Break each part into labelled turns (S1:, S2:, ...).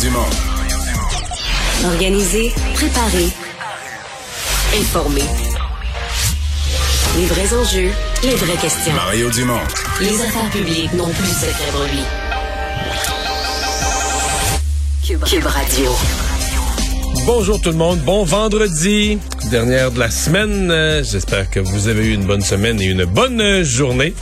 S1: Dumont.
S2: Organiser, préparer, informer. Les vrais enjeux, les vraies questions.
S1: Mario Dumont.
S2: Les affaires publiques n'ont plus cette brebis. Cube, Cube Radio.
S3: Bonjour tout le monde, bon vendredi, dernière de la semaine. Euh, J'espère que vous avez eu une bonne semaine et une bonne journée.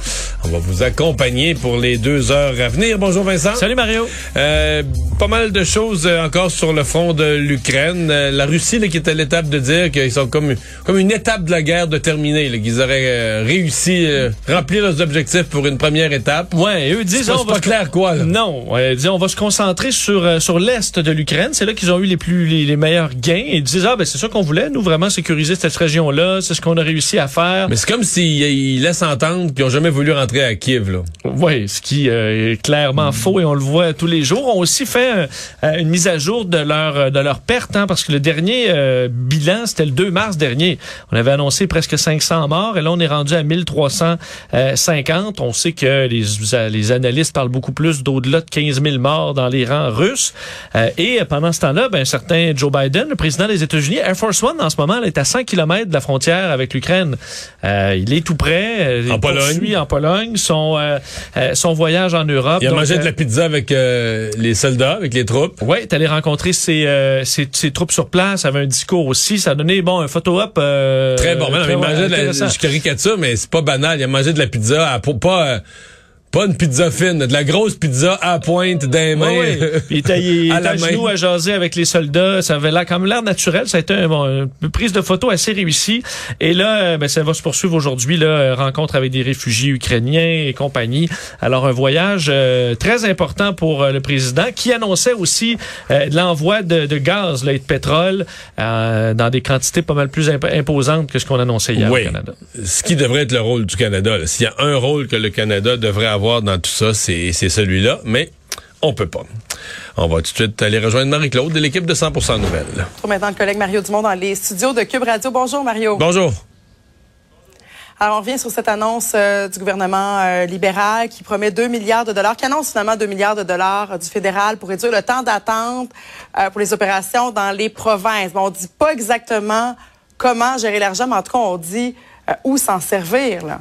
S3: On va vous accompagner pour les deux heures à venir. Bonjour Vincent.
S4: Salut Mario.
S3: Euh, pas mal de choses euh, encore sur le front de l'Ukraine. Euh, la Russie là, qui est à l'étape de dire qu'ils sont comme, comme une étape de la guerre de terminer, qu'ils auraient euh, réussi à remplir leurs objectifs pour une première étape.
S4: Ouais, eux disent
S3: C'est pas-
S4: on va
S3: pas clair quoi. Là.
S4: Non, disent, on va se concentrer sur euh, sur l'est de l'Ukraine. C'est là qu'ils ont eu les plus les, les meilleurs gains. Et ils disent ah ben c'est ça qu'on voulait, nous vraiment sécuriser cette région-là. C'est ce qu'on a réussi à faire.
S3: Mais c'est comme s'ils ils laissent entendre qu'ils ont jamais voulu rentrer à Kiev. Là.
S4: Oui, ce qui euh, est clairement faux et on le voit tous les jours. On a aussi fait euh, euh, une mise à jour de leur de leur perte, hein, parce que le dernier euh, bilan, c'était le 2 mars dernier. On avait annoncé presque 500 morts et là, on est rendu à 1350. On sait que les, les analystes parlent beaucoup plus d'au-delà de 15 000 morts dans les rangs russes. Et pendant ce temps-là, ben, certain Joe Biden, le président des États-Unis, Air Force One, en ce moment, là, est à 100 km de la frontière avec l'Ukraine. Il est tout près. euh, il
S3: En Pologne.
S4: en Pologne. Son, euh, euh, son voyage en Europe.
S3: Il a
S4: Donc,
S3: mangé
S4: euh,
S3: de la pizza avec euh, les soldats, avec les troupes.
S4: Ouais, est allé rencontrer ses, euh, ses, ses troupes sur place, avait un discours aussi. Ça a donné, bon, un photo-op. euh,
S3: Très bon. Mais non, mais
S4: très
S3: il mangeait de la, je caricature, mais c'est pas banal. Il a mangé de la pizza à, pour pas, euh, pas une pizza fine, de la grosse pizza à pointe d'un main.
S4: Ouais. Puis il
S3: À
S4: à genoux à jaser avec les soldats. Ça avait l'air comme l'air naturel. Ça a été un, bon, une prise de photo assez réussie. Et là, euh, ben, ça va se poursuivre aujourd'hui. Là, euh, rencontre avec des réfugiés ukrainiens et compagnie. Alors un voyage euh, très important pour euh, le président, qui annonçait aussi euh, l'envoi de, de gaz là, et de pétrole euh, dans des quantités pas mal plus imp- imposantes que ce qu'on annonçait hier
S3: Oui.
S4: au Canada.
S3: Ce qui devrait être le rôle du Canada. S'il y a un rôle que le Canada devrait avoir dans tout ça, c'est c'est celui-là. Mais on peut pas. On va tout de suite aller rejoindre Marie-Claude de l'équipe de 100% Nouvelles.
S5: Pour maintenant le collègue Mario Dumont dans les studios de Cube Radio. Bonjour Mario.
S3: Bonjour.
S5: Alors on revient sur cette annonce euh, du gouvernement euh, libéral qui promet 2 milliards de dollars, qui annonce finalement 2 milliards de dollars euh, du fédéral pour réduire le temps d'attente pour les opérations dans les provinces. Bon, on dit pas exactement comment gérer l'argent, mais en tout cas on dit où s'en servir là.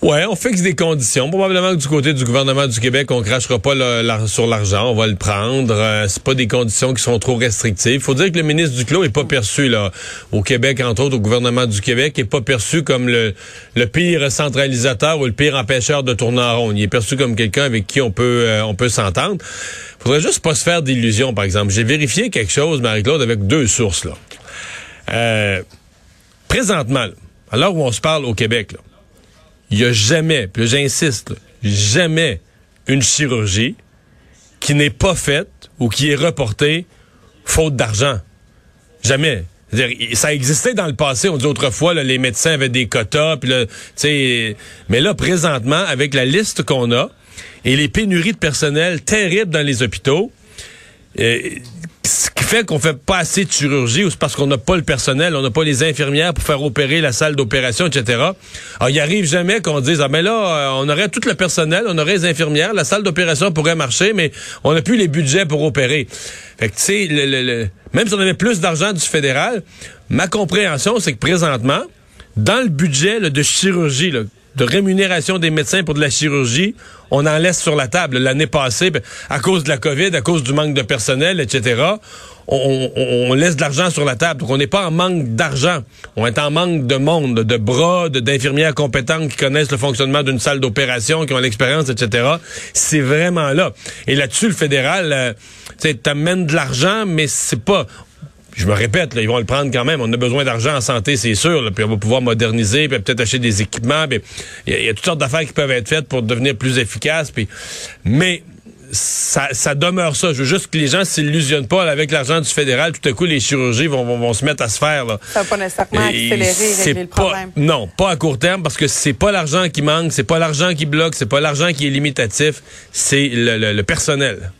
S3: Ouais, on fixe des conditions. Probablement que du côté du gouvernement du Québec, on crachera pas sur l'argent, on va le prendre. Euh, c'est pas des conditions qui sont trop restrictives. Faut dire que le ministre du Clos est pas perçu là au Québec, entre autres au gouvernement du Québec, est pas perçu comme le, pire centralisateur ou le pire empêcheur de tourner en rond. Il est perçu comme quelqu'un avec qui on peut euh, on peut s'entendre. Faudrait juste pas se faire d'illusions, par exemple. J'ai vérifié quelque chose, Marie-Claude, avec deux sources là. Euh, présentement, l'heure où on se parle au Québec, là, il n'y a jamais, puis j'insiste, jamais une chirurgie qui n'est pas faite ou qui est reportée faute d'argent. Jamais. Ça existait dans le passé. On dit autrefois, là, les médecins avaient des quotas. Puis là, mais là, présentement, avec la liste qu'on a et les pénuries de personnel terribles dans les hôpitaux, euh, fait qu'on fait pas assez de chirurgie ou c'est parce qu'on n'a pas le personnel, on n'a pas les infirmières pour faire opérer la salle d'opération, etc. Alors, il arrive jamais qu'on dise, ah, mais là, euh, on aurait tout le personnel, on aurait les infirmières, la salle d'opération pourrait marcher, mais on n'a plus les budgets pour opérer. Fait que, tu sais, le- le- le- même si on avait plus d'argent du fédéral, ma compréhension, c'est que présentement, dans le budget là, de chirurgie, là, de rémunération des médecins pour de la chirurgie, on en laisse sur la table. L'année passée, ben, à cause de la COVID, à cause du manque de personnel, etc., on, on- on laisse de l'argent sur la table. Donc, on n'est pas en manque d'argent. On est en manque de monde, de bras, d'infirmières compétentes qui connaissent le fonctionnement d'une salle d'opération, qui ont l'expérience, etc. C'est vraiment là. Et là-dessus, le fédéral, euh, tu t'amènes de l'argent, mais c'est pas je me répète, là, ils vont le prendre quand même. On a besoin d'argent en santé, c'est sûr. là, puis on va pouvoir moderniser, puis peut-être acheter des équipements. puis Il y, a- il y a toutes sortes d'affaires qui peuvent être faites pour devenir plus efficaces. Puis, mais ça, ça demeure ça. Je veux juste que les gens s'illusionnent pas là, avec l'argent du fédéral. Tout à coup, les chirurgies vont, vont, vont se mettre à se faire. Là.
S5: Ça va pas nécessairement
S3: Et
S5: accélérer, régler le
S3: pas-
S5: problème.
S3: Non, pas à court terme, parce que c'est pas l'argent qui manque, c'est pas l'argent qui bloque, c'est pas l'argent qui est limitatif, c'est le, le- le personnel.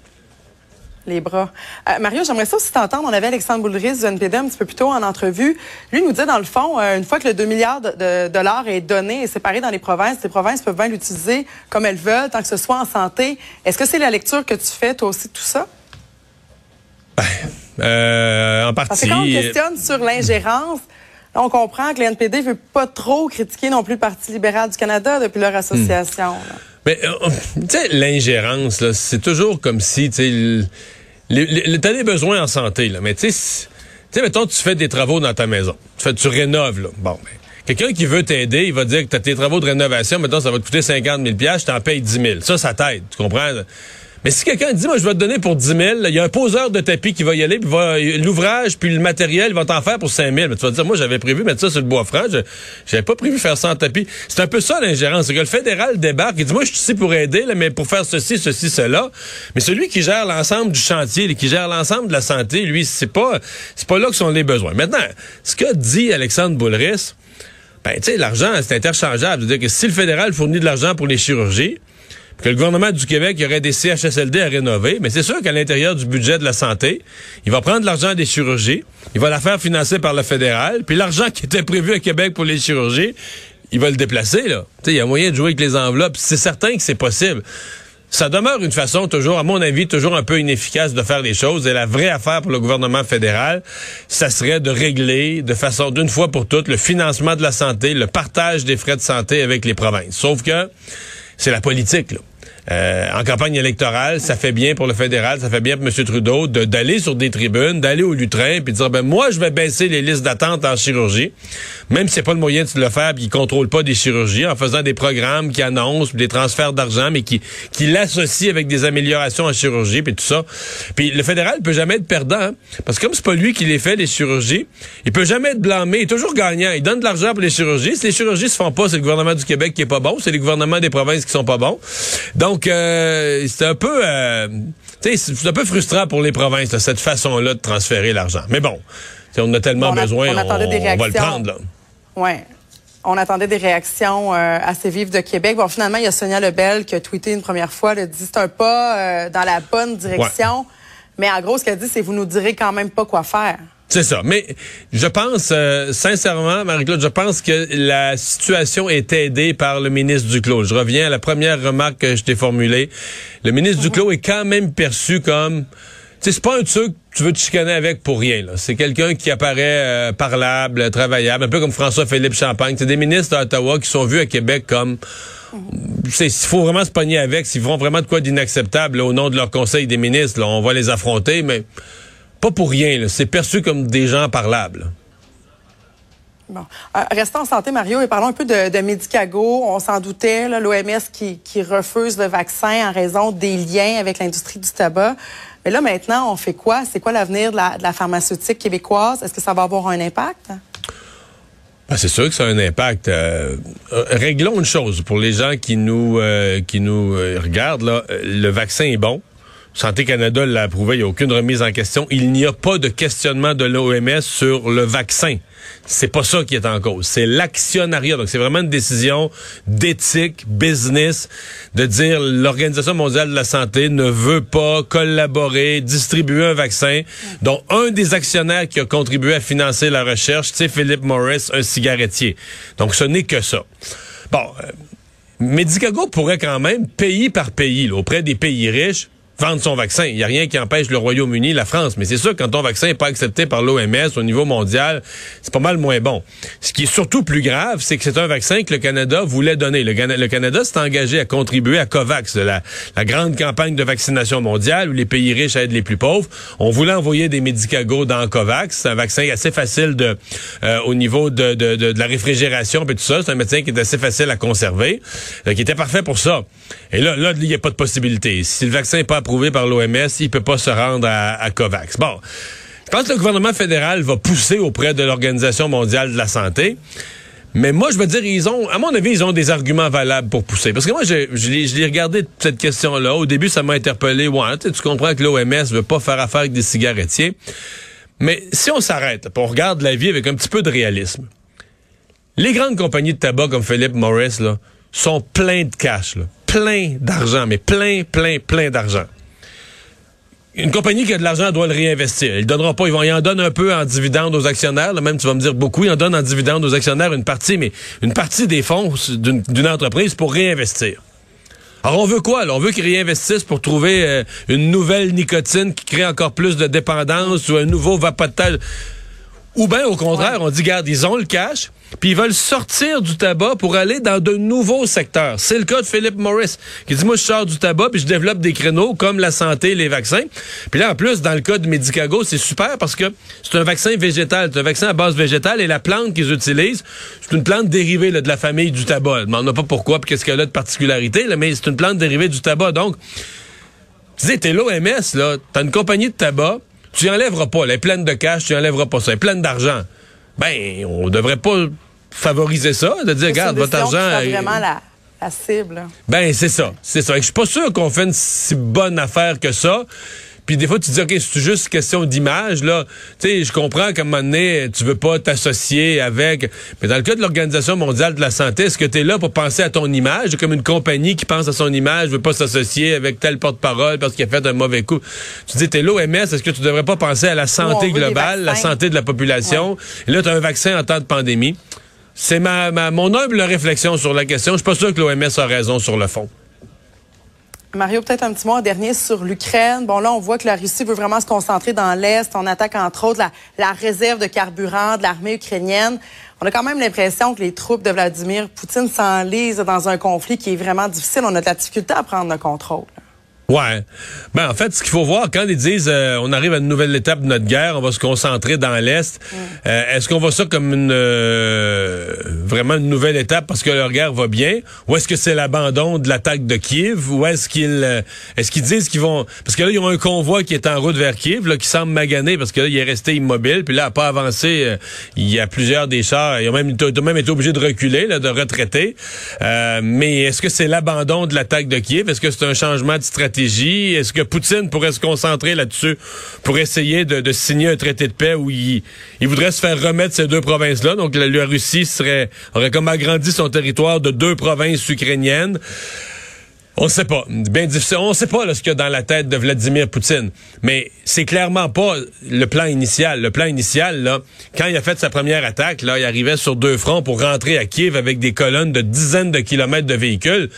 S5: Les bras. Euh, Mario, j'aimerais ça aussi t'entendre. On avait Alexandre Boulris du NPD un petit peu plus tôt en entrevue. Lui nous dit, dans le fond, euh, une fois que le 2 milliards de, de dollars est donné et séparé dans les provinces, les provinces peuvent bien l'utiliser comme elles veulent, tant que ce soit en santé. Est-ce que c'est la lecture que tu fais, toi aussi, de tout ça?
S3: Euh, en
S5: Parce
S3: partie.
S5: que quand on questionne sur l'ingérence, on comprend que le NPD veut pas trop critiquer non plus le Parti libéral du Canada depuis leur association. là.
S3: Mais tu sais, l'ingérence, c'est toujours comme si, tu sais, t'as des besoins en santé, là. Mais tu sais, mettons, tu fais des travaux dans ta maison. Tu fais, tu rénoves, là. Bon, ben, quelqu'un qui veut t'aider, il va dire que t'as tes travaux de rénovation, mettons, ça va te coûter 50 000 je t'en paye 10 000. Ça, ça t'aide, tu comprends? Mais si quelqu'un dit, moi, je vais te donner pour 10 000, là, il y a un poseur de tapis qui va y aller, puis l'ouvrage, puis le matériel, il va t'en faire pour 5 000. Mais tu vas dire, moi, j'avais prévu mettre ça sur le bois franc, j'avais pas prévu faire ça en tapis. C'est un peu ça, l'ingérence. C'est que le fédéral débarque, il dit, moi, je suis ici pour aider, là, mais pour faire ceci, ceci, cela. Mais celui qui gère l'ensemble du chantier, qui gère l'ensemble de la santé, lui, c'est pas, c'est pas là que sont les besoins. Maintenant, ce que dit Alexandre Boulris, ben, tu sais, l'argent, c'est interchangeable. C'est-à-dire que si le fédéral fournit de l'argent pour les chirurgies, que le gouvernement du Québec y aurait des CHSLD à rénover, mais c'est sûr qu'à l'intérieur du budget de la santé, il va prendre l'argent des chirurgies, il va la faire financer par le fédéral, puis l'argent qui était prévu à Québec pour les chirurgies, il va le déplacer, là. Tu sais, il y a moyen de jouer avec les enveloppes. C'est certain que c'est possible. Ça demeure une façon toujours, à mon avis, toujours un peu inefficace de faire les choses. Et la vraie affaire pour le gouvernement fédéral, ça serait de régler de façon d'une fois pour toutes le financement de la santé, le partage des frais de santé avec les provinces. Sauf que c'est la politique, là. Euh, en campagne électorale, ça fait bien pour le fédéral, ça fait bien pour M. Trudeau de- d'aller sur des tribunes, d'aller au lutrin, puis de dire ben moi je vais baisser les listes d'attente en chirurgie, même si c'est pas le moyen de le faire, puis il contrôle pas des chirurgies, en faisant des programmes qui annoncent des transferts d'argent, mais qui qui l'associent avec des améliorations en chirurgie, puis tout ça. Puis le fédéral peut jamais être perdant, hein, parce que comme c'est pas lui qui les fait les chirurgies, il peut jamais être blâmé, il est toujours gagnant. Il donne de l'argent pour les chirurgies. Si les chirurgies se font pas, c'est le gouvernement du Québec qui est pas bon, c'est les gouvernements des provinces qui sont pas bons. Donc euh, c'est un peu, euh, sais, c'est un peu frustrant pour les provinces cette façon-là de transférer l'argent. Mais bon, on a tellement
S5: On a-
S3: besoin,
S5: on attendait des
S3: on va le prendre là.
S5: Oui. On attendait des réactions euh, assez vives de Québec. Bon, finalement, il y a Sonia Lebel qui a tweeté une première fois. Elle a dit c'est un pas euh, dans la bonne direction. Mais en gros, ce qu'elle dit, c'est vous nous direz quand même pas quoi faire.
S3: C'est ça. Mais je pense, euh, sincèrement, Marie-Claude, je pense que la situation est aidée par le ministre Duclos. Je reviens à la première remarque que je t'ai formulée. Le ministre Duclos est quand même perçu comme... Tu sais, c'est pas un truc que tu veux te chicaner avec pour rien. C'est quelqu'un qui apparaît euh, parlable, travaillable, un peu comme François-Philippe Champagne. C'est des ministres d'Ottawa qui sont vus à Québec comme... C'est- Il faut vraiment se pogner avec. S'ils font vraiment de quoi d'inacceptable au nom de leur conseil des ministres, là, on va les affronter, mais pas pour rien. C'est perçu comme des gens parlables.
S5: Bon. Euh, restons en santé, Mario, et parlons un peu de, de Medicago. On s'en doutait, l'OMS qui, qui refuse le vaccin en raison des liens avec l'industrie du tabac. Mais là, maintenant, on fait quoi? C'est quoi l'avenir de la, de la pharmaceutique québécoise? Est-ce que ça va avoir un impact?
S3: Ben, c'est sûr que ça a un impact. Euh, euh, réglons une chose pour les gens qui nous euh, qui nous regardent là. Le vaccin est bon. Santé Canada l'a approuvé, il n'y a aucune remise en question. Il n'y a pas de questionnement de l'OMS sur le vaccin. C'est pas ça qui est en cause. C'est l'actionnariat. Donc, c'est vraiment une décision d'éthique, business, de dire l'Organisation mondiale de la santé ne veut pas collaborer, distribuer un vaccin dont un des actionnaires qui a contribué à financer la recherche, c'est Philip Morris, un cigarettier. Donc, ce n'est que ça. Bon, euh, Medicago pourrait quand même, pays par pays, auprès des pays riches, vendre son vaccin. Il n'y a rien qui empêche le Royaume-Uni, la France. Mais c'est sûr, quand ton vaccin n'est pas accepté par l'OMS au niveau mondial, c'est pas mal moins bon. Ce qui est surtout plus grave, c'est que c'est un vaccin que le Canada voulait donner. Le, le Canada s'est engagé à contribuer à COVAX, la, la grande campagne de vaccination mondiale où les pays riches aident les plus pauvres. On voulait envoyer des Medicago dans COVAX. C'est un vaccin assez facile de, euh, au niveau de, de, de, de la réfrigération et tout ça. C'est un médecin qui est assez facile à conserver, euh, qui était parfait pour ça. Et là, là, il n'y a pas de possibilité. Si le vaccin n'est pas approuvé par l'OMS, il peut pas se rendre à, à COVAX. Bon. Je pense que le gouvernement fédéral va pousser auprès de l'Organisation mondiale de la santé. Mais moi, je veux dire, ils ont, à mon avis, ils ont des arguments valables pour pousser. Parce que moi, je, je je l'ai regardé cette question-là. Au début, ça m'a interpellé. Ouais, tu comprends que l'OMS veut pas faire affaire avec des cigarettiers. Mais si on s'arrête, on regarde la vie avec un petit peu de réalisme, les grandes compagnies de tabac comme Philip Morris là, sont pleins de cash, là, plein d'argent, mais plein, plein, plein d'argent. Une compagnie qui a de l'argent doit le réinvestir. Ils donneront pas, ils vont, ils en donnent un peu en dividende aux actionnaires. Là, même tu vas me dire beaucoup, ils en donnent en dividende aux actionnaires une partie, mais une partie des fonds d'une entreprise pour réinvestir. Alors on veut quoi? Là? On veut qu'ils réinvestissent pour trouver euh, une nouvelle nicotine qui crée encore plus de dépendance ou un nouveau vapotage. Ou bien, au contraire, on dit, garde, ils ont le cash, puis ils veulent sortir du tabac pour aller dans de nouveaux secteurs. C'est le cas de Philip Morris, qui dit, moi, je sors du tabac, puis je développe des créneaux comme la santé, les vaccins. Puis là, en plus, dans le cas de Medicago, c'est super parce que c'est un vaccin végétal, c'est un vaccin à base végétale, et la plante qu'ils utilisent, c'est une plante dérivée de la famille du tabac. On ne pas pourquoi, puis qu'est-ce qu'elle a de particularité, là, mais c'est une plante dérivée du tabac. Donc, tu disais, t'es l'OMS, là, t'as une compagnie de tabac, tu enlèveras pas. Elle est pleine de cash, tu enlèveras pas ça. Elle est pleine d'argent. Ben, on devrait pas favoriser ça, de dire, regarde, votre argent.
S5: C'est vraiment la, la cible.
S3: Ben, c'est ça. C'est ça. Je suis pas sûr qu'on fait une si bonne affaire que ça. Puis des fois, tu te dis, OK, c'est juste question d'image, là. Tu sais, je comprends qu'à un moment donné, tu veux pas t'associer avec. Mais dans le cas de l'Organisation mondiale de la santé, est-ce que tu es là pour penser à ton image? Comme une compagnie qui pense à son image, veut pas s'associer avec tel porte-parole parce qu'il a fait un mauvais coup. Tu dis, t'es l'OMS, est-ce que tu devrais pas penser à la santé globale, la santé de la population? Et là, tu as un vaccin en temps de pandémie. C'est ma, ma, mon humble réflexion sur la question. Je suis pas sûr que l'OMS a raison sur le fond.
S5: Mario, peut-être un petit mot en dernier sur l'Ukraine. Bon, là, on voit que la Russie veut vraiment se concentrer dans l'Est. On attaque, entre autres, la, la réserve de carburant de l'armée ukrainienne. On a quand même l'impression que les troupes de Vladimir Poutine s'enlisent dans un conflit qui est vraiment difficile. On a de la difficulté à prendre le contrôle.
S3: Ouais. Ben en fait, ce qu'il faut voir quand ils disent euh, on arrive à une nouvelle étape de notre guerre, on va se concentrer dans l'est. Mm. Euh, est-ce qu'on voit ça comme une euh, vraiment une nouvelle étape parce que leur guerre va bien, ou est-ce que c'est l'abandon de l'attaque de Kiev, ou est-ce qu'ils est-ce qu'ils disent qu'ils vont parce que là ils ont un convoi qui est en route vers Kiev là qui semble magané parce que là il est resté immobile, puis là a pas avancé. il y a plusieurs des chars, ils ont même, ils ont même été obligés de reculer, là, de retraiter. mais est-ce que c'est l'abandon de l'attaque de Kiev, est-ce que c'est un changement de stratégie? Est-ce que Poutine pourrait se concentrer là-dessus pour essayer de, signer un traité de paix où il, voudrait se faire remettre ces deux provinces-là? Donc la, Russie aurait comme agrandi son territoire de deux provinces ukrainiennes. On ne sait pas. Bien difficile. On ne sait pas ce qu'il y a dans la tête de Vladimir Poutine. Mais c'est clairement pas le plan initial. Le plan initial, là, quand il a fait sa première attaque, là, il arrivait sur deux fronts pour rentrer à Kiev avec des colonnes de dizaines de kilomètres de véhicules.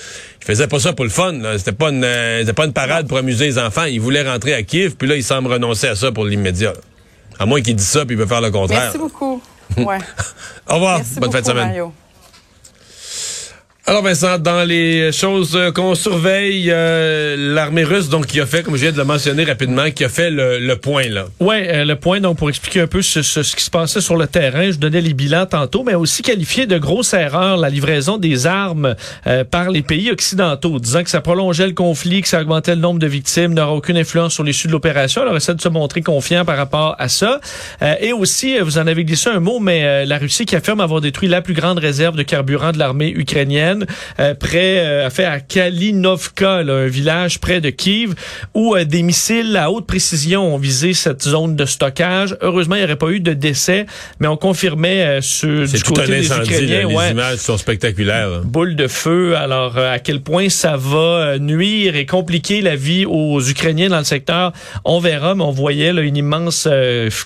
S3: Il faisait pas ça pour le fun. C'était pas une, euh, pas une parade pour amuser les enfants. Il voulait rentrer à Kiev, puis là, il semble renoncer à ça pour l'immédiat. À moins qu'il dise ça, puis il veut faire le contraire.
S5: Merci beaucoup. Ouais.
S3: Au revoir. Bonne fin de semaine. Alors Vincent, dans les choses qu'on surveille, euh, l'armée russe, donc qui a fait, comme je viens de le mentionner rapidement, qui a fait le, point là.
S4: Ouais, euh, le point donc pour expliquer un peu ce, qui se passait sur le terrain. Je donnais les bilans tantôt, mais aussi qualifié de grosse erreur la livraison des armes euh, par les pays occidentaux, disant que ça prolongeait le conflit, que ça augmentait le nombre de victimes, n'aura aucune influence sur l'issue de l'opération. Alors essaie de se montrer confiant par rapport à ça. et aussi, vous en avez glissé un mot, mais la Russie qui affirme avoir détruit la plus grande réserve de carburant de l'armée ukrainienne euh, près, euh, fait à Kalinovka, un village près de Kiev, où euh, des missiles à haute précision ont visé cette zone de stockage. Heureusement, il n'y aurait pas eu de décès, mais on confirmait ce, du côté des Ukrainiens.
S3: les images sont spectaculaires.
S4: Boule de feu. Alors, à quel point ça va nuire et compliquer la vie aux Ukrainiens dans le secteur, on verra, mais on voyait là, une immense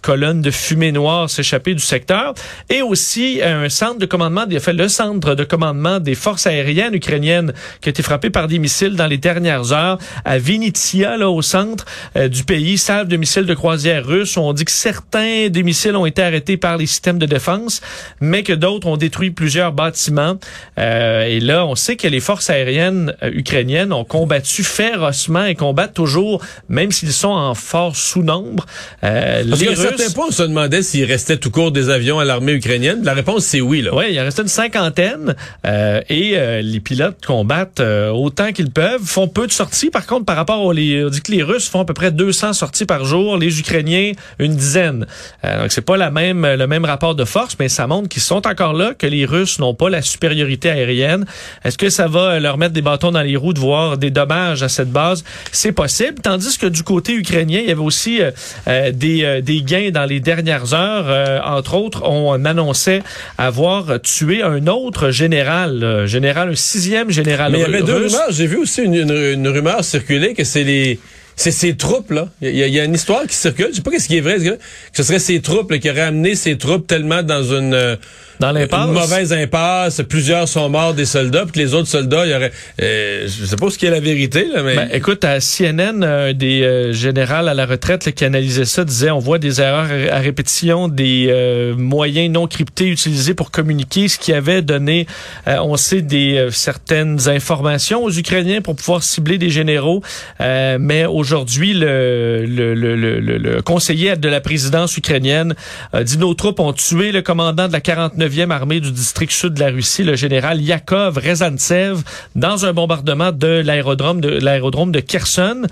S4: colonne de fumée noire s'échapper du secteur. Et aussi un centre de commandement, fait le centre de commandement des forces aérienne ukrainienne qui a été frappée par des missiles dans les dernières heures à Vinnytsia, là, au centre euh, du pays, salve de missiles de croisière russes. On dit que certains des missiles ont été arrêtés par les systèmes de défense, mais que d'autres ont détruit plusieurs bâtiments. Euh, et là, on sait que les forces aériennes euh, ukrainiennes ont combattu férocement et combattent toujours, même s'ils sont en fort sous-nombre.
S3: Euh, Parce les Russes... certains points, on se demandait s'il restait tout court des avions à l'armée ukrainienne. La réponse, c'est oui.
S4: Oui, il en restait une cinquantaine. Euh, et euh, les pilotes combattent euh, autant qu'ils peuvent, font peu de sorties. Par contre, par rapport aux les, on dit que les Russes font à peu près 200 sorties par jour, les Ukrainiens une dizaine. Euh, donc c'est pas la même le même rapport de force, mais ça montre qu'ils sont encore là, que les Russes n'ont pas la supériorité aérienne. Est-ce que ça va leur mettre des bâtons dans les roues de voir des dommages à cette base? C'est possible. Tandis que du côté ukrainien, il y avait aussi des, des gains dans les dernières heures. entre autres, on annonçait avoir tué un autre général général, un sixième général
S3: Mais il y
S4: avait
S3: deux rumeurs. J'ai vu aussi une, rumeur circuler que c'est les c'est ces troupes là. Il y, a une histoire qui circule. Je sais pas ce qui est vrai. Que ce serait ces troupes qui auraient amené ces troupes tellement dans une
S4: Dans l'impasse.
S3: Une mauvaise impasse, plusieurs sont morts des soldats, puis que les autres soldats, il y aurait... Euh, je sais pas ce qui est la vérité, là, mais...
S4: Ben, écoute, à CNN, un des euh, générales à la retraite là, qui analysait ça disait on voit des erreurs à répétition, des euh, moyens non cryptés utilisés pour communiquer, ce qui avait donné, euh, on sait, des euh, certaines informations aux Ukrainiens pour pouvoir cibler des généraux. Euh, mais aujourd'hui, le, le, le, le, le conseiller de la présidence ukrainienne dit nos troupes ont tué le commandant de la 49e armée du district sud de la Russie, le général Yakov Rezantsev, dans un bombardement de l'aérodrome de l'aérodrome de Kherson.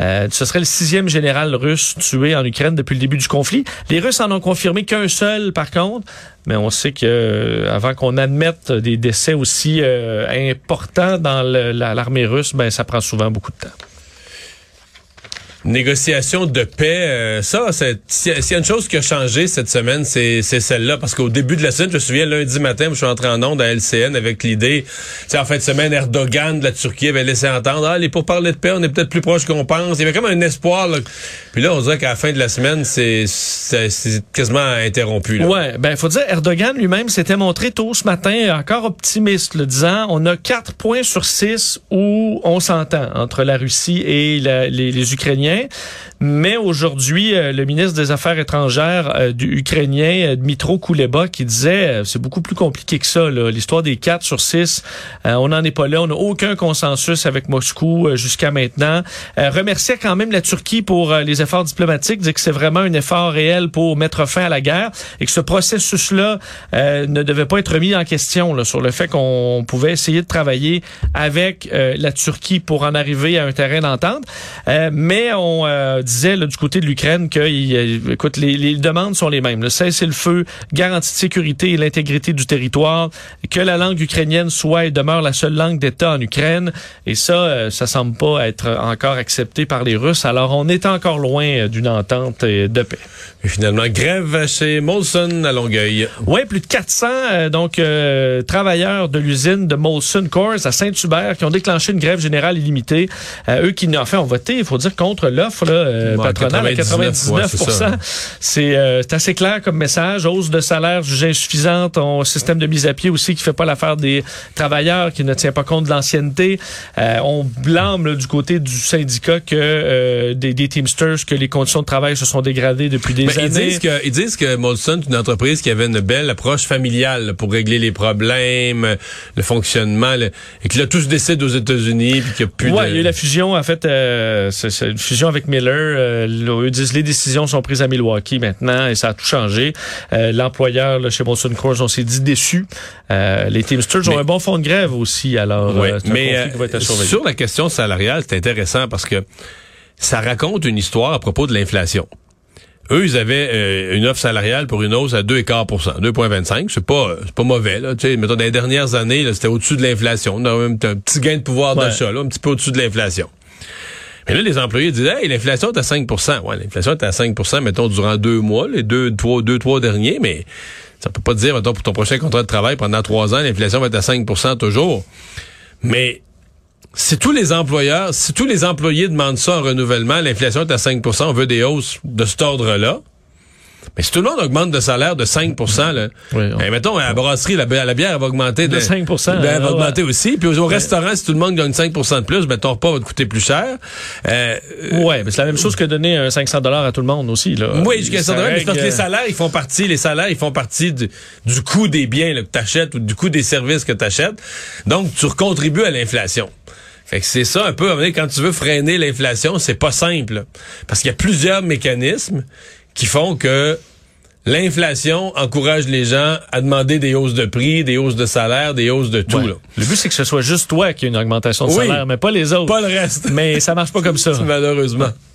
S4: Euh, ce serait le sixième général russe tué en Ukraine depuis le début du conflit. Les Russes en ont confirmé qu'un seul, par contre. Mais on sait que euh, avant qu'on admette des décès aussi euh, importants dans l'armée russe, ben ça prend souvent beaucoup de temps.
S3: Négociation de paix, euh, ça, s'il y y a une chose qui a changé cette semaine, c'est celle-là. Parce qu'au début de la semaine, je me souviens, lundi matin, je suis entré en onde à LCN avec l'idée, en fin de semaine, Erdogan de la Turquie avait laissé entendre, ah, les pour parler de paix, on est peut-être plus proche qu'on pense. Il y avait comme un espoir. Là. Puis là, on dirait qu'à la fin de la semaine, c'est quasiment interrompu. Là.
S4: Ouais, ben faut dire Erdogan lui-même s'était montré tôt ce matin encore optimiste, le disant on a quatre points sur six où on s'entend entre la Russie et les Ukrainiens. Mais aujourd'hui, euh, le ministre des Affaires étrangères euh, Ukrainien, euh, Dmitro Kuleba, qui disait c'est beaucoup plus compliqué que ça. L'histoire des quatre sur six, euh, on n'en est pas là. On n'a aucun consensus avec Moscou jusqu'à maintenant. Remerciait quand même la Turquie pour les efforts diplomatiques, dit que c'est vraiment un effort réel pour mettre fin à la guerre et que ce processus-là ne devait pas être mis en question là, sur le fait qu'on pouvait essayer de travailler avec la Turquie pour en arriver à un terrain d'entente. Mais on euh, disait là, du côté de l'Ukraine que il, écoute, les, les demandes sont les mêmes. Le cessez-le-feu, garantie de sécurité et l'intégrité du territoire, que la langue ukrainienne soit et demeure la seule langue d'État en Ukraine. Et ça, euh, ça semble pas être encore accepté par les Russes. Alors on est encore loin euh, d'une entente euh, de paix.
S3: Et finalement, grève chez Molson à Longueuil.
S4: Oui, plus de 400 euh, donc travailleurs de l'usine de Molson Coors à Saint-Hubert qui ont déclenché une grève générale illimitée. Eux qui, en fait, ont voté, il faut dire, contre l'offre là, euh, patronale à
S3: 99,
S4: 99
S3: ouais, c'est ça.
S4: C'est euh, assez clair comme message. Hausse de salaire jugée insuffisante. On système de mise à pied aussi qui fait pas l'affaire des travailleurs, qui ne tient pas compte de l'ancienneté. Euh, on blâme là, du côté du syndicat que euh, des, des Teamsters que les conditions de travail se sont dégradées depuis des
S3: Ben, ils
S4: années.
S3: disent que ils disent que Molson est une entreprise qui avait une belle approche familiale pour régler les problèmes, euh, le fonctionnement, le- et que là tout se décide aux États-Unis puis qu'il n'y a plus
S4: Ouais,
S3: de
S4: il y a eu la fusion, en fait, euh, une fusion avec Miller. Euh, là, eux disent les décisions sont prises à Milwaukee maintenant et ça a tout changé. Euh, L'employeur là, chez Molson Coors, on s'est dit déçu. Euh, les Teamsters ont un bon fond de grève aussi, alors euh, un
S3: mais
S4: conflit qui va être à
S3: euh,
S4: surveiller.
S3: sur la question salariale, c'est intéressant parce que ça raconte une histoire à propos de l'inflation. Eux, ils avaient euh, une offre salariale pour une hausse à 2,4 2,25% C'est pas, c'est pas mauvais. Là. Tu sais, mettons, dans les dernières années, c'était au-dessus de l'inflation. On a même un petit gain de pouvoir
S4: Ouais.
S3: d'achat, là, un petit peu au-dessus de l'inflation. Mais là, les employés disent, hey, l'inflation est à 5% Ouais, l'inflation est à 5% mettons, durant deux mois, les deux, trois, deux, trois derniers, mais ça peut pas dire, mettons, pour ton prochain contrat de travail, pendant trois ans, l'inflation va être à 5% toujours. Mais si tous les employeurs, si tous les employés demandent ça en renouvellement, l'inflation est à 5% on veut des hausses de cet ordre-là. Mais si tout le monde augmente de salaire de 5 là,
S4: Oui, on-
S3: ben, mettons, à la brasserie, la, la bière va augmenter
S4: De 5
S3: ben, elle va
S4: ouais.
S3: augmenter aussi. Puis au restaurant, si tout le monde gagne 5% de plus, ben, ton repas va te coûter plus cher. Euh,
S4: Ouais, mais c'est la même chose que donner un 500 dollars à tout le monde aussi. Là.
S3: oui, jusqu'à
S4: Ça
S3: ça. Mais c'est parce que les salaires, ils font partie, les salaires, ils font partie du, du coût des biens là, que tu achètes ou du coût des services que tu achètes. Donc, tu contribues à l'inflation. Fait que c'est ça un peu, quand tu veux freiner l'inflation, c'est pas simple. Parce qu'il y a plusieurs mécanismes qui font que l'inflation encourage les gens à demander des hausses de prix, des hausses de salaire, des hausses de tout.
S4: Ouais.
S3: là.
S4: Le but, c'est que ce soit juste toi qui ait une augmentation de
S3: Oui.
S4: salaire, mais pas les autres.
S3: Pas le reste.
S4: Mais ça marche pas comme ça.
S3: Malheureusement.